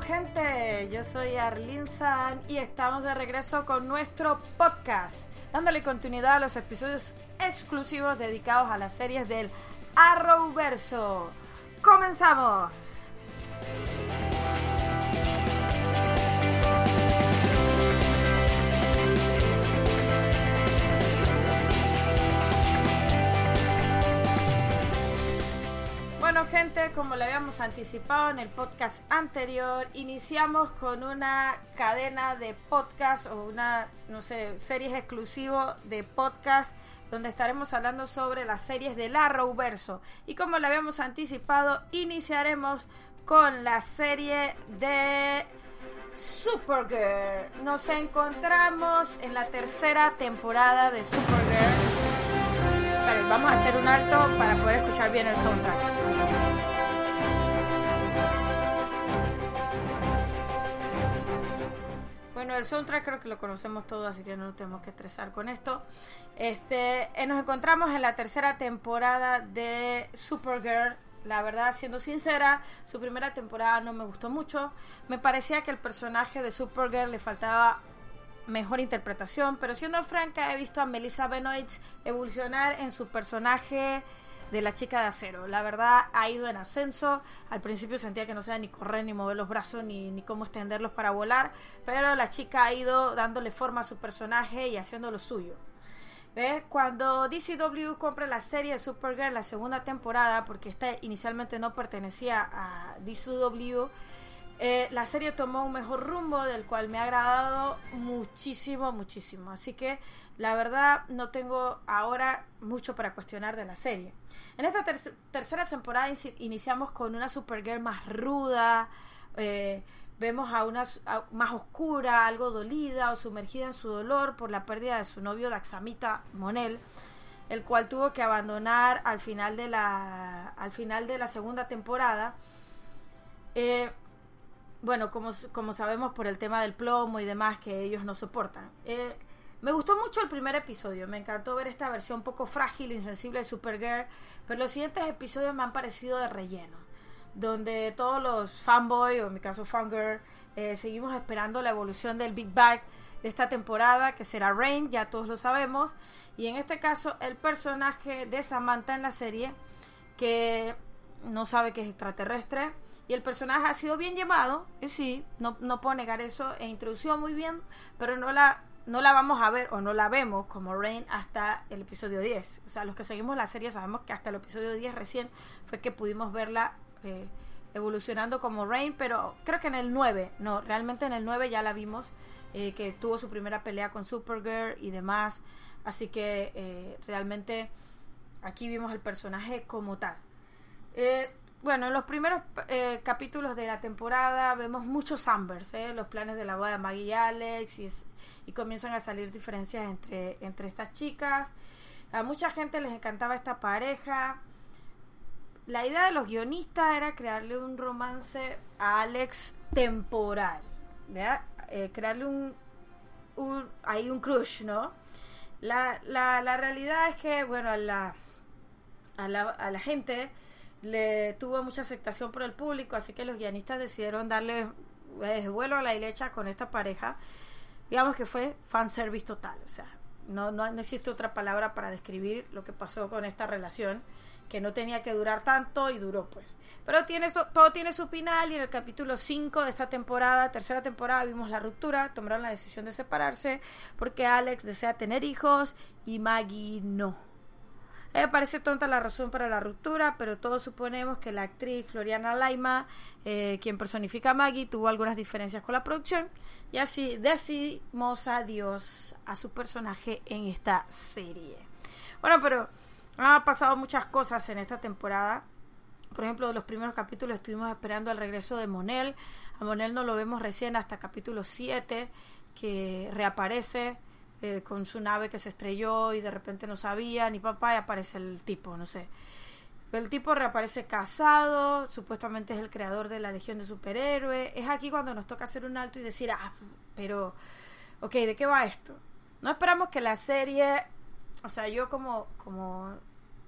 gente, yo soy Arlene San y estamos de regreso con nuestro podcast, dándole continuidad a los episodios exclusivos dedicados a las series del Arrowverso. ¡Comenzamos! Gente, como lo habíamos anticipado en el podcast anterior, iniciamos con una cadena de podcast o una, no sé, series exclusivo de podcast donde estaremos hablando sobre las series del Arrowverso. Y como lo habíamos anticipado, iniciaremos con la serie de Supergirl. Nos encontramos en la tercera temporada de Supergirl. Vamos a hacer un alto para poder escuchar bien el soundtrack. Bueno, el soundtrack creo que lo conocemos todos, así que no nos tenemos que estresar con esto. Este, eh, nos encontramos en la tercera temporada de Supergirl. La verdad, siendo sincera, su primera temporada no me gustó mucho. Me parecía que el personaje de Supergirl le faltaba mejor interpretación, pero siendo franca, he visto a Melissa Benoist evolucionar en su personaje de la chica de acero. La verdad ha ido en ascenso. Al principio sentía que no sabía ni correr, ni mover los brazos, ni, ni cómo extenderlos para volar. Pero la chica ha ido dándole forma a su personaje y haciendo lo suyo. ¿Ves? Cuando DCW compra la serie de Supergirl, la segunda temporada, porque esta inicialmente no pertenecía a DCW, eh, la serie tomó un mejor rumbo, del cual me ha agradado muchísimo, muchísimo. Así que la verdad no tengo ahora mucho para cuestionar de la serie. En esta tercera temporada iniciamos con una Supergirl más ruda. Eh, vemos a una más oscura, algo dolida o sumergida en su dolor por la pérdida de su novio Daxamita Monel, el cual tuvo que abandonar al final de la, al final de la segunda temporada. Eh, bueno, como, como sabemos por el tema del plomo y demás que ellos no soportan. Eh, me gustó mucho el primer episodio, me encantó ver esta versión poco frágil, insensible de Supergirl, pero los siguientes episodios me han parecido de relleno, donde todos los fanboy, o en mi caso fangirl, eh, seguimos esperando la evolución del Big Bang de esta temporada, que será Rain, ya todos lo sabemos, y en este caso el personaje de Samantha en la serie, que no sabe que es extraterrestre, y el personaje ha sido bien llevado, y sí, no, no puedo negar eso, e introducido muy bien, pero no la, no la vamos a ver o no la vemos como Rain hasta el episodio 10. O sea, los que seguimos la serie sabemos que hasta el episodio 10 recién fue que pudimos verla eh, evolucionando como Rain, pero creo que en el 9, no, realmente en el 9 ya la vimos, eh, que tuvo su primera pelea con Supergirl y demás, así que eh, realmente aquí vimos el personaje como tal. Bueno, en los primeros eh, capítulos de la temporada vemos muchos Ambers, ¿eh? los planes de la boda de Maggie y Alex, y, comienzan a salir diferencias entre, entre estas chicas. A mucha gente les encantaba esta pareja. La idea de los guionistas era crearle un romance a Alex temporal. Eh, crearle un, un, un crush, ¿no? La, la, la realidad es que, bueno, a la, a la, a la gente le tuvo mucha aceptación por el público, así que los guionistas decidieron darle eh, vuelo a la hilecha con esta pareja. Digamos que fue fanservice total, o sea, no, no, no existe otra palabra para describir lo que pasó con esta relación, que no tenía que durar tanto y duró pues. Pero tiene todo tiene su final y en el capítulo 5 de esta temporada, tercera temporada, vimos la ruptura, tomaron la decisión de separarse porque Alex desea tener hijos y Maggie no me parece tonta la razón para la ruptura, pero todos suponemos que la actriz Floriana Laima, eh, quien personifica a Maggie, tuvo algunas diferencias con la producción y así decimos adiós a su personaje en esta serie. Bueno, pero han pasado muchas cosas en esta temporada. Por ejemplo, los primeros capítulos estuvimos esperando el regreso de Monel. A Monel no lo vemos recién hasta capítulo 7, que reaparece eh, con su nave que se estrelló y de repente no sabía ni papá y aparece el tipo, no sé. El tipo reaparece casado, supuestamente es el creador de la Legión de Superhéroes. Es aquí cuando nos toca hacer un alto y decir, ah, pero, ok, ¿de qué va esto? No esperamos que la serie, o sea, yo como, como,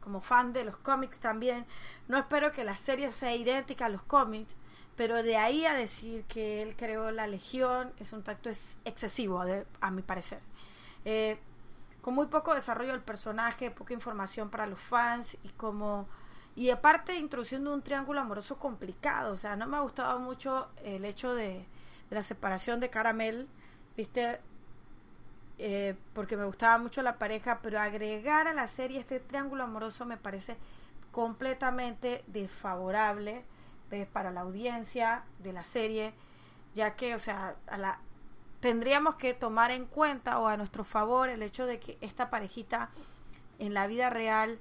como fan de los cómics también, no espero que la serie sea idéntica a los cómics, pero de ahí a decir que él creó la Legión es un tacto excesivo, a mi parecer. Eh, con muy poco desarrollo del personaje, poca información para los fans y como y aparte introduciendo un triángulo amoroso complicado, o sea, no me ha gustado mucho el hecho de, la separación de Caramel, viste, eh, porque me gustaba mucho la pareja, pero agregar a la serie este triángulo amoroso me parece completamente desfavorable para la audiencia de la serie, ya que, o sea, a la, tendríamos que tomar en cuenta o a nuestro favor el hecho de que esta parejita en la vida real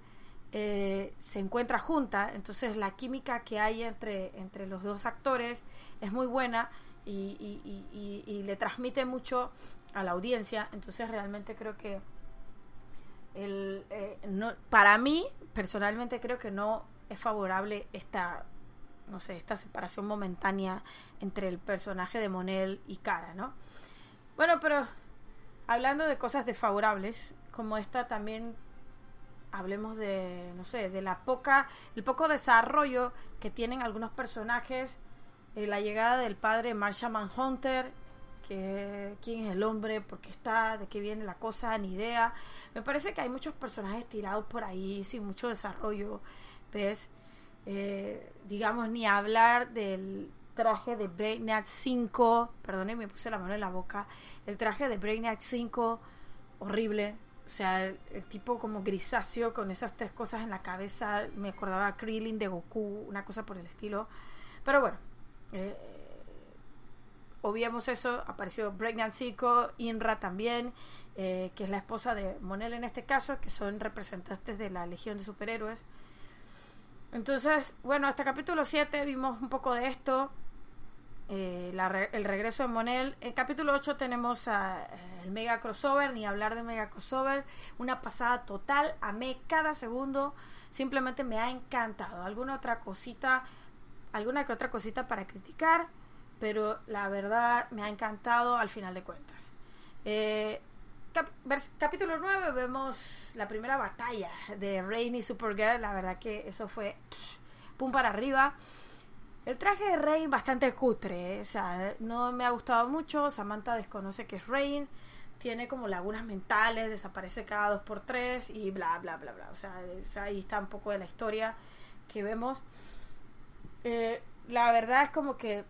eh, se encuentra junta, entonces la química que hay entre, entre los dos actores es muy buena y, le transmite mucho a la audiencia, entonces realmente creo que el, eh, no, para mí personalmente creo que no es favorable esta no sé, esta separación momentánea entre el personaje de Monel y Cara, ¿no? Bueno, pero hablando de cosas desfavorables, como esta también hablemos de, no sé, de la poca, el poco desarrollo que tienen algunos personajes, eh, la llegada del padre Marshall Manhunter, que quién es el hombre, por qué está, de qué viene la cosa, ni idea. Me parece que hay muchos personajes tirados por ahí sin mucho desarrollo, ¿ves? Eh, digamos, ni hablar del traje de Breakneck 5, perdone, me puse la mano en la boca, el traje de Breakneck 5, horrible, o sea, el, tipo como grisáceo con esas tres cosas en la cabeza, me acordaba a Krillin de Goku, una cosa por el estilo, pero bueno, eh, obviamos eso, apareció Breakneck 5, Inra también, eh, que es la esposa de Monel en este caso, que son representantes de la Legión de Superhéroes, entonces, bueno, hasta capítulo 7 vimos un poco de esto. Eh, el regreso de Monel. En capítulo 8 tenemos eh, el mega crossover, ni hablar de mega crossover. Una pasada total. Amé cada segundo. Simplemente me ha encantado. Alguna otra cosita, alguna que otra cosita para criticar. Pero la verdad me ha encantado al final de cuentas. Eh, capítulo 9 vemos la primera batalla de Rain y Supergirl. La verdad que eso fue pum para arriba. El traje de Rain bastante cutre, ¿eh? o sea, no me ha gustado mucho. Samantha desconoce que es Rain. Tiene como lagunas mentales, desaparece cada dos por tres y bla, bla, bla, bla. O sea, ahí está un poco de la historia que vemos. Eh, la verdad es como que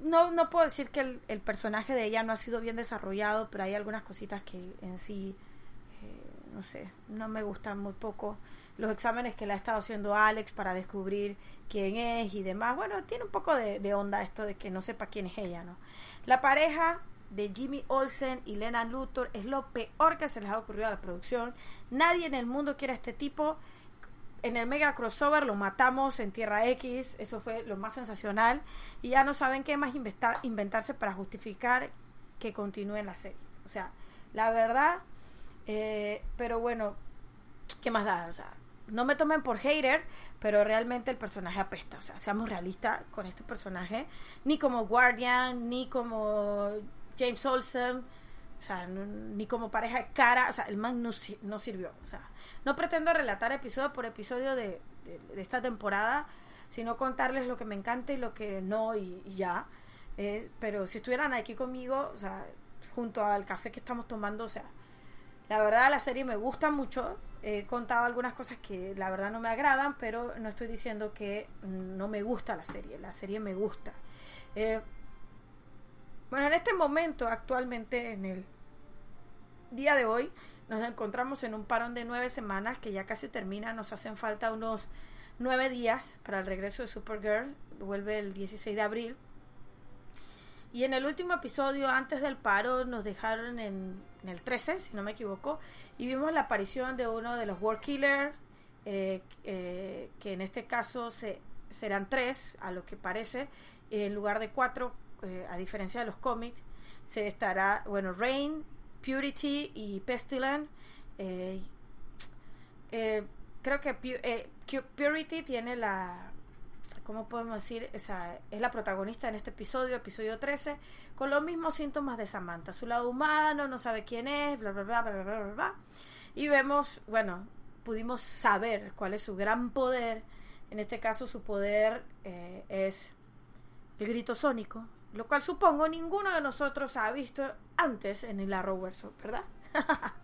no, no puedo decir que el, personaje de ella no ha sido bien desarrollado, pero hay algunas cositas que en sí, eh, no sé, no me gustan muy poco. Los exámenes que le ha estado haciendo Alex para descubrir quién es y demás. Bueno, tiene un poco de, onda esto de que no sepa quién es ella, ¿no? La pareja de Jimmy Olsen y Lena Luthor es lo peor que se les ha ocurrido a la producción. Nadie en el mundo quiere a este tipo en el mega crossover lo matamos en Tierra X, eso fue lo más sensacional, y ya no saben qué más inventar, inventarse para justificar que continúe la serie. O sea, la verdad, eh, pero bueno, ¿qué más da? O sea, no me tomen por hater, pero realmente el personaje apesta. O sea, seamos realistas con este personaje, ni como Guardian, ni como James Olsen o sea, ni como pareja de cara, o sea, el man no, sirvió. O sea, no pretendo relatar episodio por episodio de, esta temporada, sino contarles lo que me encanta y lo que no y, ya. Eh, pero si estuvieran aquí conmigo, o sea, junto al café que estamos tomando, o sea, la verdad la serie me gusta mucho. He contado algunas cosas que la verdad no me agradan, pero no estoy diciendo que no me gusta la serie. La serie me gusta. Eh, bueno, en este momento, actualmente, en el día de hoy, nos encontramos en un parón de nueve semanas que ya casi termina. Nos hacen falta unos nueve días para el regreso de Supergirl. Vuelve el 16 de abril. Y en el último episodio, antes del paro, nos dejaron en, el 13, si no me equivoco, y vimos la aparición de uno de los War Killers, eh, eh, que en este caso se, serán tres, a lo que parece, en lugar de cuatro, eh, a diferencia de los cómics, se estará, bueno, Rain, Purity y Pestilence. Eh, creo que Purity tiene la, ¿cómo podemos decir? Esa, es la protagonista en este episodio, episodio 13, con los mismos síntomas de Samantha. Su lado humano, no sabe quién es, bla, bla, bla, bla, bla, bla, bla. Y vemos, bueno, pudimos saber cuál es su gran poder. En este caso, su poder es el grito sónico, lo cual supongo ninguno de nosotros ha visto antes en el Arrowverse, ¿verdad?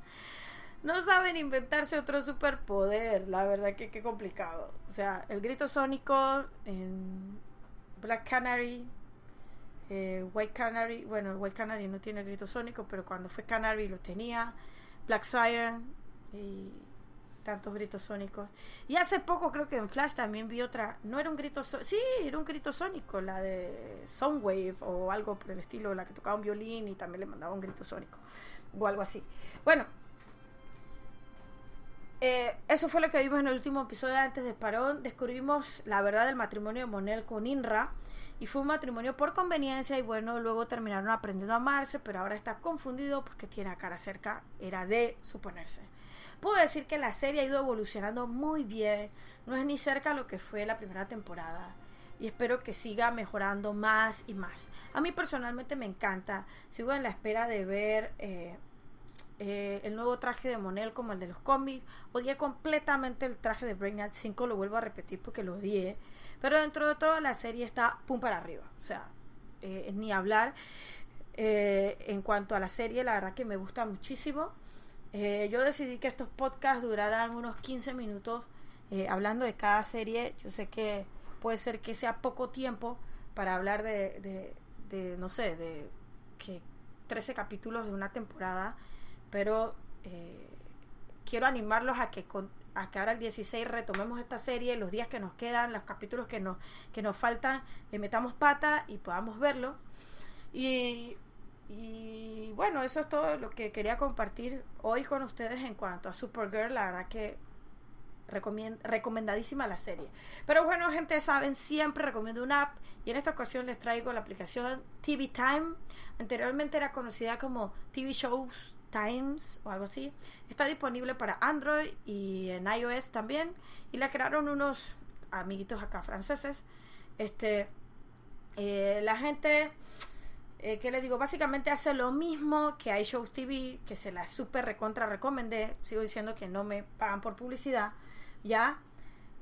no saben inventarse otro superpoder, la verdad que qué complicado. O sea, el grito sónico en Black Canary, eh, White Canary, bueno, White Canary no tiene el grito sónico, pero cuando fue Canary lo tenía, Black Siren y tantos gritos sónicos. Y hace poco creo que en Flash también vi otra, no era un grito, sí, era un grito sónico, la de Soundwave o algo por el estilo, la que tocaba un violín y también le mandaba un grito sónico o algo así. Bueno, eh, eso fue lo que vimos en el último episodio antes de Parón. Descubrimos la verdad del matrimonio de Monel con Inra. Y fue un matrimonio por conveniencia y bueno, luego terminaron aprendiendo a amarse, pero ahora está confundido porque tiene a cara cerca. Era de suponerse. Puedo decir que la serie ha ido evolucionando muy bien. No es ni cerca lo que fue la primera temporada. Y espero que siga mejorando más y más. A mí personalmente me encanta. Sigo en la espera de ver... Eh, eh, el nuevo traje de Monel como el de los cómics. Odié completamente el traje de Brainiac 5, lo vuelvo a repetir porque lo odié. Pero dentro de toda la serie está pum para arriba. O sea, eh, ni hablar. Eh, en cuanto a la serie, la verdad que me gusta muchísimo. yo decidí que estos podcasts duraran unos 15 minutos hablando de cada serie. Yo sé que puede ser que sea poco tiempo para hablar de, de, de no sé, de que 13 capítulos de una temporada pero eh, quiero animarlos a que, a que ahora el 16 retomemos esta serie, los días que nos quedan, los capítulos que nos, que nos faltan, le metamos pata y podamos verlo. Y, y bueno, eso es todo lo que quería compartir hoy con ustedes en cuanto a Supergirl. La verdad que recomendadísima la serie. Pero bueno, gente, saben, siempre recomiendo una app y en esta ocasión les traigo la aplicación TV Time. Anteriormente era conocida como TV Shows Times o algo así. Está disponible para Android y en iOS también. Y la crearon unos amiguitos acá franceses. Este, eh, la gente, eh, que les digo? Básicamente hace lo mismo que iShow TV, que se la super recontra recomendé. Sigo diciendo que no me pagan por publicidad, ¿ya?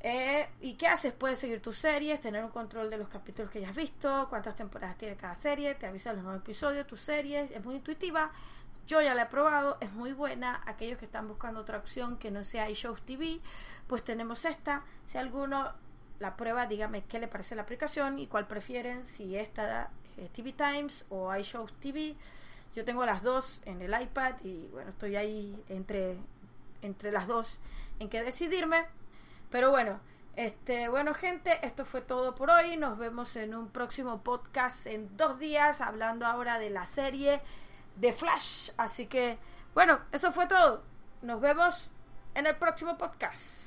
Eh, ¿Y qué haces? Puedes seguir tus series, tener un control de los capítulos que ya has visto, cuántas temporadas tiene cada serie, te avisa los nuevos episodios, tus series, es muy intuitiva. Yo ya la he probado, es muy buena. Aquellos que están buscando otra opción que no sea iShows TV, pues tenemos esta. Si alguno la prueba, dígame qué le parece la aplicación y cuál prefieren, si esta eh, TV Times o iShows TV. Yo tengo las dos en el iPad y bueno, estoy ahí entre, entre las dos en qué decidirme. Pero bueno, este, bueno gente, esto fue todo por hoy. Nos vemos en un próximo podcast en dos días, hablando ahora de la serie de Flash. Así que, bueno, eso fue todo. Nos vemos en el próximo podcast.